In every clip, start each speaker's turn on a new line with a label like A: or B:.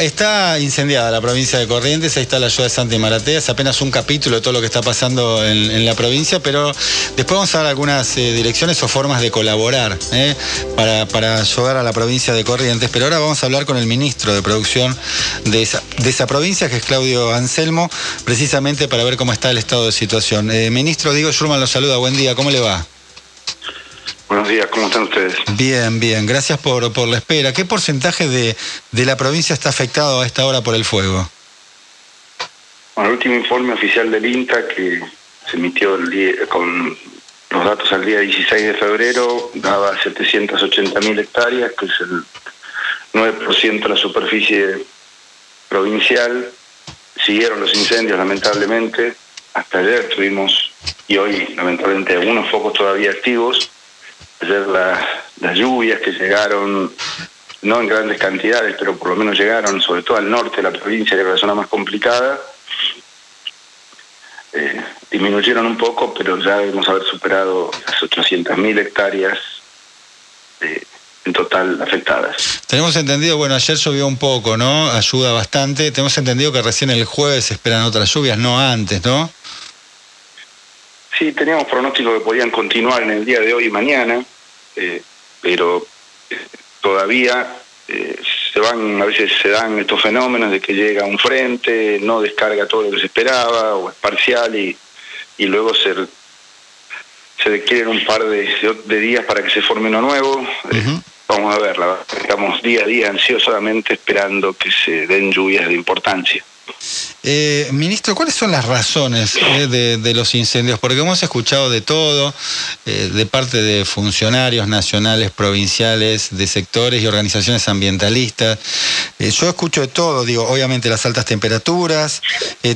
A: Está incendiada la provincia de Corrientes, ahí está la ayuda de Santa Maratea, es apenas un capítulo de todo lo que está pasando en, la provincia, pero después vamos a dar algunas eh, direcciones o formas de colaborar eh, para, ayudar a la provincia de Corrientes, pero ahora vamos a hablar con el ministro de Producción de esa, de esa provincia, que es Claudio Anselmo, precisamente para ver cómo está el estado de situación. Eh, ministro Diego Schurman lo saluda, buen día, ¿cómo le va?
B: Buenos días, ¿cómo están ustedes?
A: Bien, bien, gracias por, por la espera. ¿Qué porcentaje de, la provincia está afectado a esta hora por el fuego?
B: Bueno, el último informe oficial del INTA que se emitió con los datos al día 16 de febrero daba 780.000 hectáreas, que es el 9% de la superficie provincial. Siguieron los incendios, lamentablemente. Hasta ayer tuvimos, y hoy, lamentablemente, algunos focos todavía activos ayer las lluvias que llegaron, no en grandes cantidades, pero por lo menos llegaron, sobre todo al norte de la provincia, que era la zona más complicada, eh, disminuyeron un poco, pero ya debemos haber superado las 800.000 hectáreas eh, en total afectadas.
A: Tenemos entendido, bueno, ayer llovió un poco, ¿no? Ayuda bastante. Tenemos entendido que recién el jueves esperan otras lluvias, no antes, ¿no?
B: Sí, teníamos pronóstico que podían continuar en el día de hoy y mañana, eh, pero eh, todavía eh, se van, a veces se dan estos fenómenos de que llega un frente, no descarga todo lo que se esperaba, o es parcial, y, y luego se, se requieren un par de, días para que se forme uno nuevo. Vamos a verla, estamos día a día ansiosamente esperando que se den lluvias de importancia.
A: Eh, ministro, ¿cuáles son las razones eh, de, los incendios? Porque hemos escuchado de todo, eh, de parte de funcionarios nacionales, provinciales, de sectores y organizaciones ambientalistas. yo escucho de todo, digo, obviamente las altas temperaturas,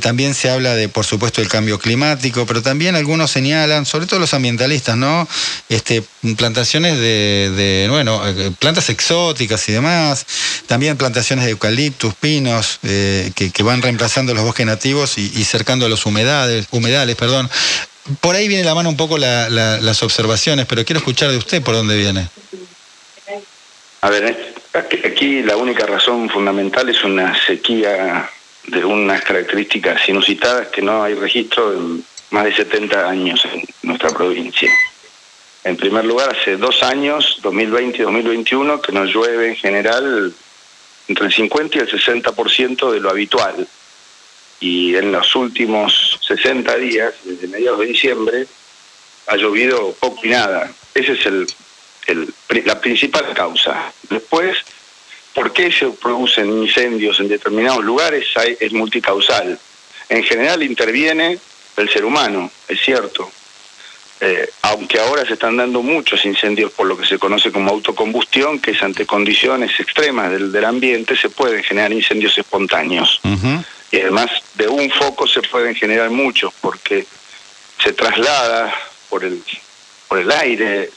A: también se habla de, por supuesto, el cambio climático, pero también algunos señalan, sobre todo los ambientalistas, ¿no? Este, plantaciones de, bueno, plantas exóticas y demás, también plantaciones de eucaliptus, pinos, que, que van reemplazando los bosques nativos y, cercando los humedales, humedales. Perdón. Por ahí viene la mano un poco las observaciones, pero quiero escuchar de usted por dónde viene.
B: A ver, aquí la única razón fundamental es una sequía de unas características inusitadas que no hay registro en más de 70 años en nuestra provincia. En primer lugar, hace dos años, 2020 y 2021, que nos llueve en general entre el 50 y el 60% de lo habitual. Y en los últimos 60 días, desde mediados de diciembre, ha llovido poco y nada. Esa es el, la principal causa. Después, ¿por qué se producen incendios en determinados lugares? Es multicausal. En general interviene el ser humano, es cierto, eh, aunque ahora se están dando muchos incendios por lo que se conoce como autocombustión, que es ante condiciones extremas del, ambiente, se pueden generar incendios espontáneos. Y además de un foco se pueden generar muchos, porque se traslada por el, por el aire,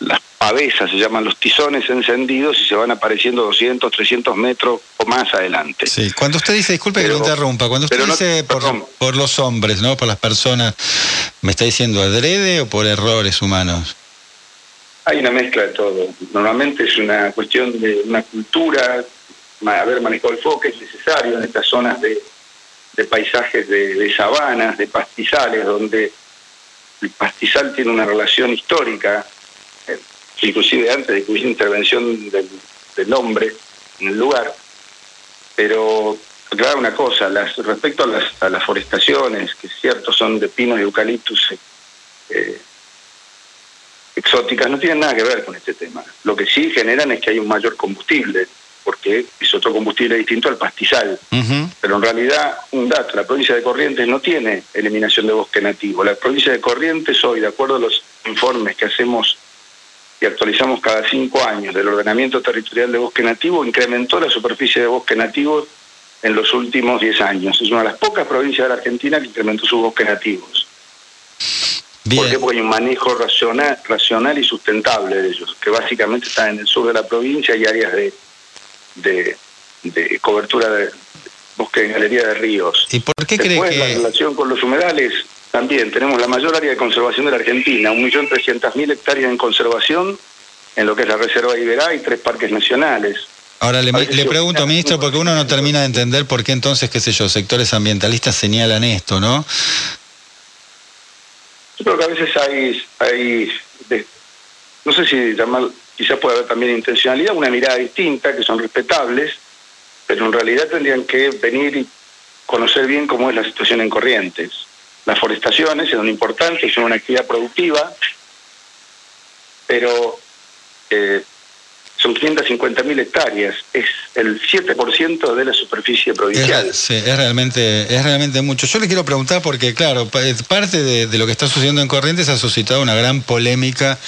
B: las, pavesas, se llaman los tizones encendidos y se van apareciendo 200, 300 metros o más adelante.
A: Sí, cuando usted dice, disculpe que lo interrumpa, cuando usted dice por, por, los hombres, ¿no? por las personas, ¿me está diciendo adrede o por errores humanos?
B: Hay una mezcla de todo. Normalmente es una cuestión de una cultura, haber manejado el foco es necesario en estas zonas de, paisajes de, de sabanas, de pastizales, donde el pastizal tiene una relación histórica, eh, inclusive antes de que hubiese intervención del, hombre en el lugar. Pero aclarar una cosa, las, respecto a las, a las forestaciones, que es cierto son de pinos y eucaliptus eh, exóticas, no tienen nada que ver con este tema. Lo que sí generan es que hay un mayor combustible porque es otro combustible distinto al pastizal. Pero en realidad, un dato, la provincia de Corrientes no tiene eliminación de bosque nativo. La provincia de Corrientes hoy, de acuerdo a los informes que hacemos y actualizamos cada cinco años del ordenamiento territorial de bosque nativo, incrementó la superficie de bosque nativo en los últimos diez años. Es una de las pocas provincias de la Argentina que incrementó sus bosques nativos. ¿Por qué? Porque hay un manejo racional, racional y sustentable de ellos, que básicamente están en el sur de la provincia y áreas de de, cobertura de bosque en galería de ríos.
A: ¿Y por qué cree que...?
B: la relación con los humedales, también tenemos la mayor área de conservación de la Argentina, 1.300.000 hectáreas en conservación en lo que es la Reserva de Iberá y tres parques nacionales.
A: Ahora le, le pregunto, ministro, porque uno no termina de entender por qué entonces, qué sé yo, sectores ambientalistas señalan esto, ¿no?
B: Yo creo que a veces hay, hay no sé si llamar, quizás puede haber también intencionalidad, una mirada distinta, que son respetables, pero en realidad tendrían que venir y conocer bien cómo es la situación en Corrientes. Las forestaciones son importantes, son una actividad productiva, pero eh, son 550.000 hectáreas, es el 7% de la superficie provincial.
A: sí, es realmente, es realmente mucho. Yo le quiero preguntar porque, claro, parte de, lo que está sucediendo en Corrientes ha suscitado una gran polémica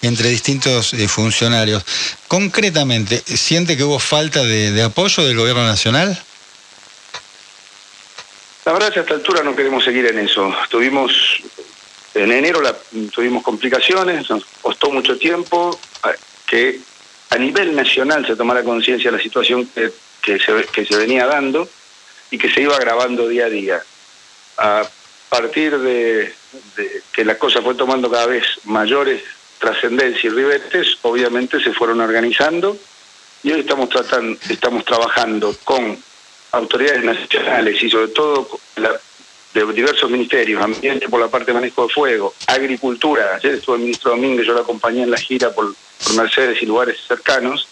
A: entre distintos eh, funcionarios. Concretamente, ¿siente que hubo falta de, apoyo del gobierno nacional?
B: La verdad es que a esta altura no queremos seguir en eso. Tuvimos, en enero tuvimos complicaciones, nos costó mucho tiempo que a nivel nacional se tomara conciencia de la situación que, se, que se venía dando y que se iba agravando día a día. A partir de, que la cosa fue tomando cada vez mayores trascendencia y ribetes, obviamente se fueron organizando y hoy estamos tratando, estamos trabajando con autoridades nacionales y sobre todo de diversos ministerios, ambiente por la parte de manejo de fuego, agricultura, ayer estuvo el ministro Domínguez, yo lo acompañé en la gira por, por Mercedes y lugares cercanos,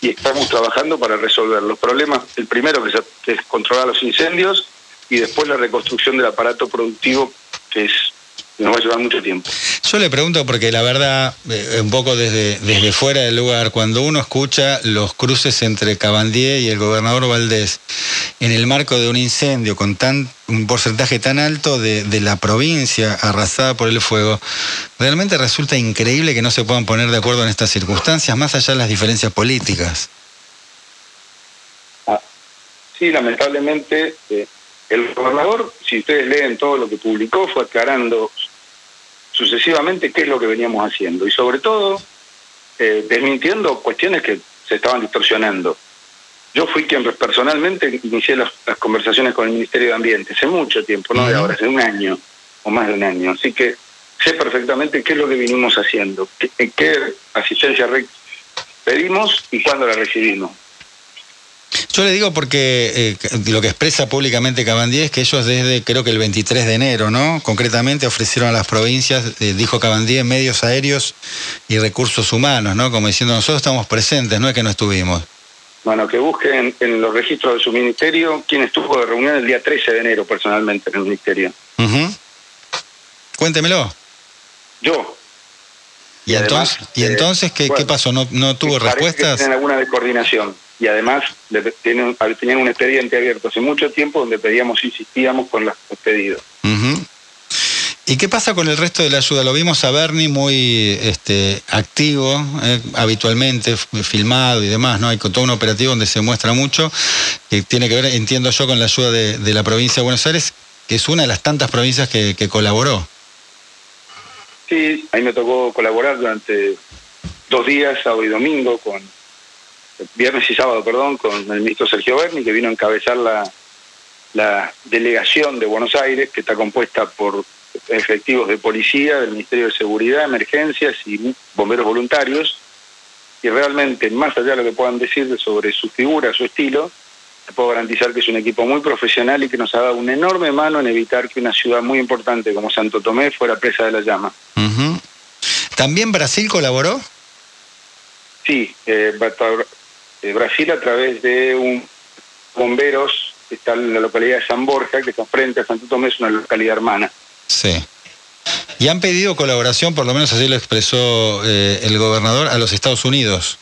B: y estamos trabajando para resolver los problemas. El primero que es controlar los incendios y después la reconstrucción del aparato productivo que es nos va a llevar mucho tiempo.
A: Yo le pregunto porque la verdad, eh, un poco desde, desde fuera del lugar, cuando uno escucha los cruces entre Cabandier y el gobernador Valdés en el marco de un incendio con tan un porcentaje tan alto de, de la provincia arrasada por el fuego, realmente resulta increíble que no se puedan poner de acuerdo en estas circunstancias, más allá de las diferencias políticas.
B: Ah, sí, lamentablemente. Eh, el gobernador, si ustedes leen todo lo que publicó, fue aclarando sucesivamente qué es lo que veníamos haciendo y sobre todo eh, desmintiendo cuestiones que se estaban distorsionando. Yo fui quien personalmente inicié las, conversaciones con el Ministerio de Ambiente hace mucho tiempo, no de ahora, hace un año o más de un año. Así que sé perfectamente qué es lo que vinimos haciendo, qué, qué asistencia pedimos y cuándo la recibimos.
A: Yo le digo porque eh, lo que expresa públicamente Cabandí es que ellos desde creo que el 23 de enero, ¿no? Concretamente ofrecieron a las provincias, eh, dijo Cabandí, medios aéreos y recursos humanos, ¿no? Como diciendo nosotros estamos presentes, no es que no estuvimos.
B: Bueno, que busquen en los registros de su ministerio quién estuvo de reunión el día 13 de enero personalmente en el ministerio.
A: Cuéntemelo.
B: Yo.
A: ¿Y, entonces, ¿y entonces ¿qué, ¿qué pasó? ¿No, no tuvo respuestas?
B: Que alguna de coordinación y además tenían, un expediente abierto hace mucho tiempo donde pedíamos, insistíamos con los pedidos.
A: ¿Y qué pasa con el resto de la ayuda? Lo vimos a Bernie muy este, activo, eh, habitualmente filmado y demás, ¿no? Hay todo un operativo donde se muestra mucho, que tiene que ver, entiendo yo, con la ayuda de, la provincia de Buenos Aires, que es una de las tantas provincias que, que colaboró.
B: Sí, ahí me tocó colaborar durante dos días, sábado y domingo, con viernes y sábado, perdón, con el ministro Sergio Berni, que vino a encabezar la, la delegación de Buenos Aires, que está compuesta por efectivos de policía, del Ministerio de Seguridad, Emergencias y bomberos voluntarios. Y realmente, más allá de lo que puedan decir sobre su figura, su estilo, te puedo garantizar que es un equipo muy profesional y que nos ha dado una enorme mano en evitar que una ciudad muy importante como Santo Tomé fuera presa de la llama.
A: ¿También Brasil colaboró?
B: Sí, eh, Brasil a través de un bomberos que está en la localidad de San Borja, que está frente a Santo Tomé, es una localidad hermana.
A: Sí. Y han pedido colaboración, por lo menos así lo expresó eh, el gobernador, a los Estados Unidos.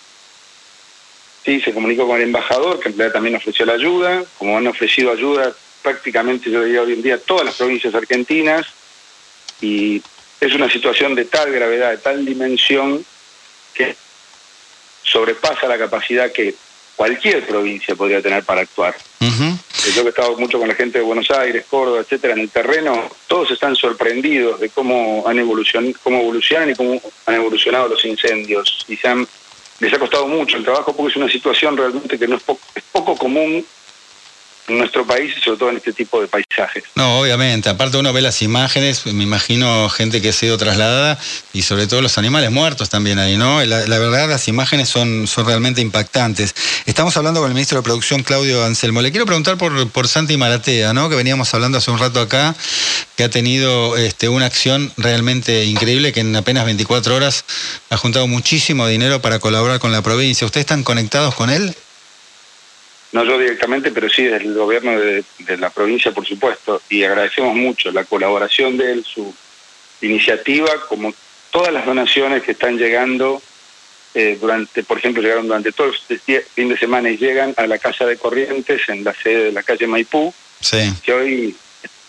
B: Sí, se comunicó con el embajador, que en realidad también ofreció la ayuda, como han ofrecido ayuda prácticamente, yo diría hoy en día, todas las provincias argentinas, y es una situación de tal gravedad, de tal dimensión, que sobrepasa la capacidad que cualquier provincia podría tener para actuar. Yo que he estado mucho con la gente de Buenos Aires, Córdoba, etcétera, en el terreno, todos están sorprendidos de cómo han evolucionado, cómo evolucionan y cómo han evolucionado los incendios. Y se han, les ha costado mucho el trabajo porque es una situación realmente que no es poco, es poco común nuestro país y sobre todo en este tipo de paisajes.
A: No, obviamente. Aparte uno ve las imágenes, me imagino gente que ha sido trasladada y sobre todo los animales muertos también ahí, ¿no? La, verdad las imágenes son, son realmente impactantes. Estamos hablando con el ministro de Producción, Claudio Anselmo. Le quiero preguntar por, por Santi Maratea, ¿no? Que veníamos hablando hace un rato acá, que ha tenido este, una acción realmente increíble, que en apenas 24 horas ha juntado muchísimo dinero para colaborar con la provincia. ¿Ustedes están conectados con él?
B: No yo directamente, pero sí desde el gobierno de, la provincia, por supuesto, y agradecemos mucho la colaboración de él, su iniciativa, como todas las donaciones que están llegando eh, durante, por ejemplo, llegaron durante todo el fin de semana y llegan a la Casa de Corrientes, en la sede de la calle Maipú, que hoy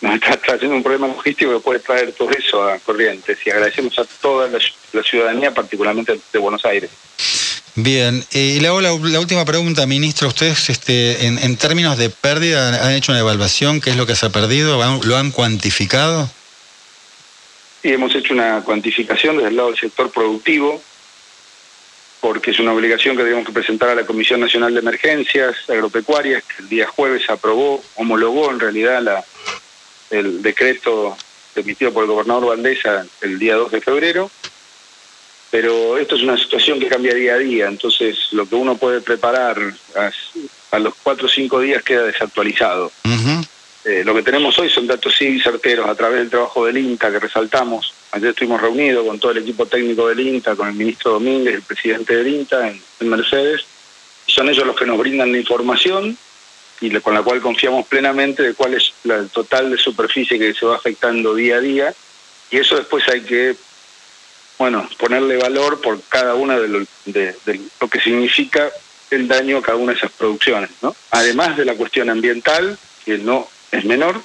B: nos está trayendo un problema logístico que puede traer todo eso a Corrientes, y agradecemos a toda la ciudadanía, particularmente de Buenos Aires.
A: Bien, y le hago la, última pregunta, ministro. Ustedes, este, en, términos de pérdida, han hecho una evaluación, ¿qué es lo que se ha perdido? ¿Lo han cuantificado?
B: Sí, hemos hecho una cuantificación desde el lado del sector productivo, porque es una obligación que tenemos que presentar a la Comisión Nacional de Emergencias Agropecuarias, que el día jueves aprobó, homologó en realidad la, el decreto emitido por el gobernador Valdesa el día 2 de febrero pero esto es una situación que cambia día a día, entonces lo que uno puede preparar a, los cuatro o cinco días queda desactualizado. Eh, lo que tenemos hoy son datos sí certeros a través del trabajo del INTA que resaltamos. Ayer estuvimos reunidos con todo el equipo técnico del INTA, con el ministro Domínguez, el presidente del INTA en, Mercedes. Son ellos los que nos brindan la información y con la cual confiamos plenamente de cuál es el total de superficie que se va afectando día a día. Y eso después hay que bueno, ponerle valor por cada una de lo, de, lo que significa el daño a cada una de esas producciones, ¿no? Además de la cuestión ambiental, que no es menor,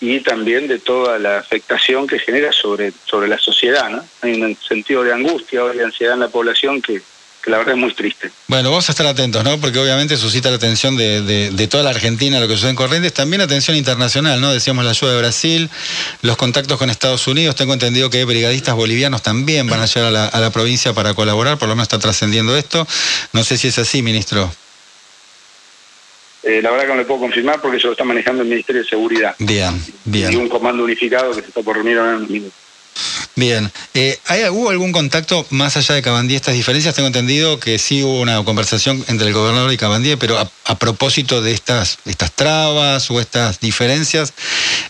B: y también de toda la afectación que genera sobre, sobre la sociedad, ¿no? Hay un sentido de angustia o de ansiedad en la población que, la verdad es muy triste.
A: Bueno, vamos a estar atentos, ¿no? Porque obviamente suscita la atención de, toda la Argentina lo que sucede en Corrientes, también atención internacional, ¿no? Decíamos la ayuda de Brasil, los contactos con Estados Unidos, tengo entendido que brigadistas bolivianos también van a llegar a la, provincia para colaborar, por lo menos está trascendiendo esto. No sé si es así, ministro.
B: Eh, la verdad que no le puedo confirmar porque eso lo está manejando el Ministerio de Seguridad.
A: Bien, bien.
B: Y un comando unificado que se está por reunir ahora en.
A: Bien, eh, ¿hubo algún contacto más allá de Cabandí estas diferencias? Tengo entendido que sí hubo una conversación entre el gobernador y Cabandí, pero a, propósito de estas, estas trabas o estas diferencias,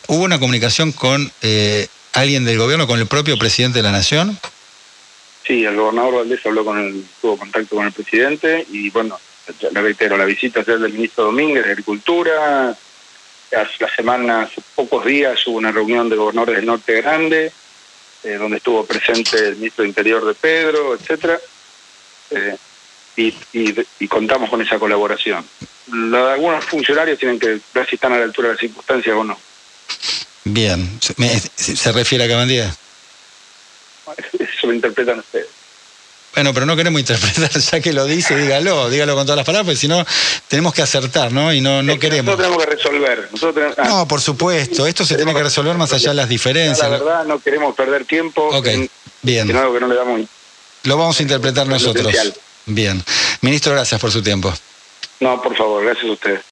A: ¿hubo una comunicación con eh, alguien del gobierno, con el propio presidente de la Nación?
B: Sí, el gobernador Valdés habló con el, tuvo contacto con el presidente y bueno, le reitero, la visita ayer del ministro Domínguez de Agricultura, la semana, hace pocos días hubo una reunión de gobernadores del Norte Grande, eh, donde estuvo presente el ministro de Interior de Pedro, etcétera, eh, y, contamos con esa colaboración. algunos funcionarios tienen que ver si están a la altura de las circunstancias o no.
A: Bien, ¿se, refiere a Cabandía?
B: Eso lo interpretan ustedes.
A: Bueno, pero no queremos interpretar, ya que lo dice, dígalo, dígalo con todas las palabras, porque si no, tenemos que acertar, ¿no? Y no, no queremos.
B: Nosotros tenemos que resolver. Nosotros
A: ah. no, por supuesto, esto se tiene que resolver más allá de las diferencias. La
B: verdad, no queremos perder tiempo.
A: Ok, bien.
B: algo que no le damos.
A: Lo vamos a interpretar nosotros. Bien. Ministro, gracias por su tiempo.
B: No, por favor, gracias a ustedes.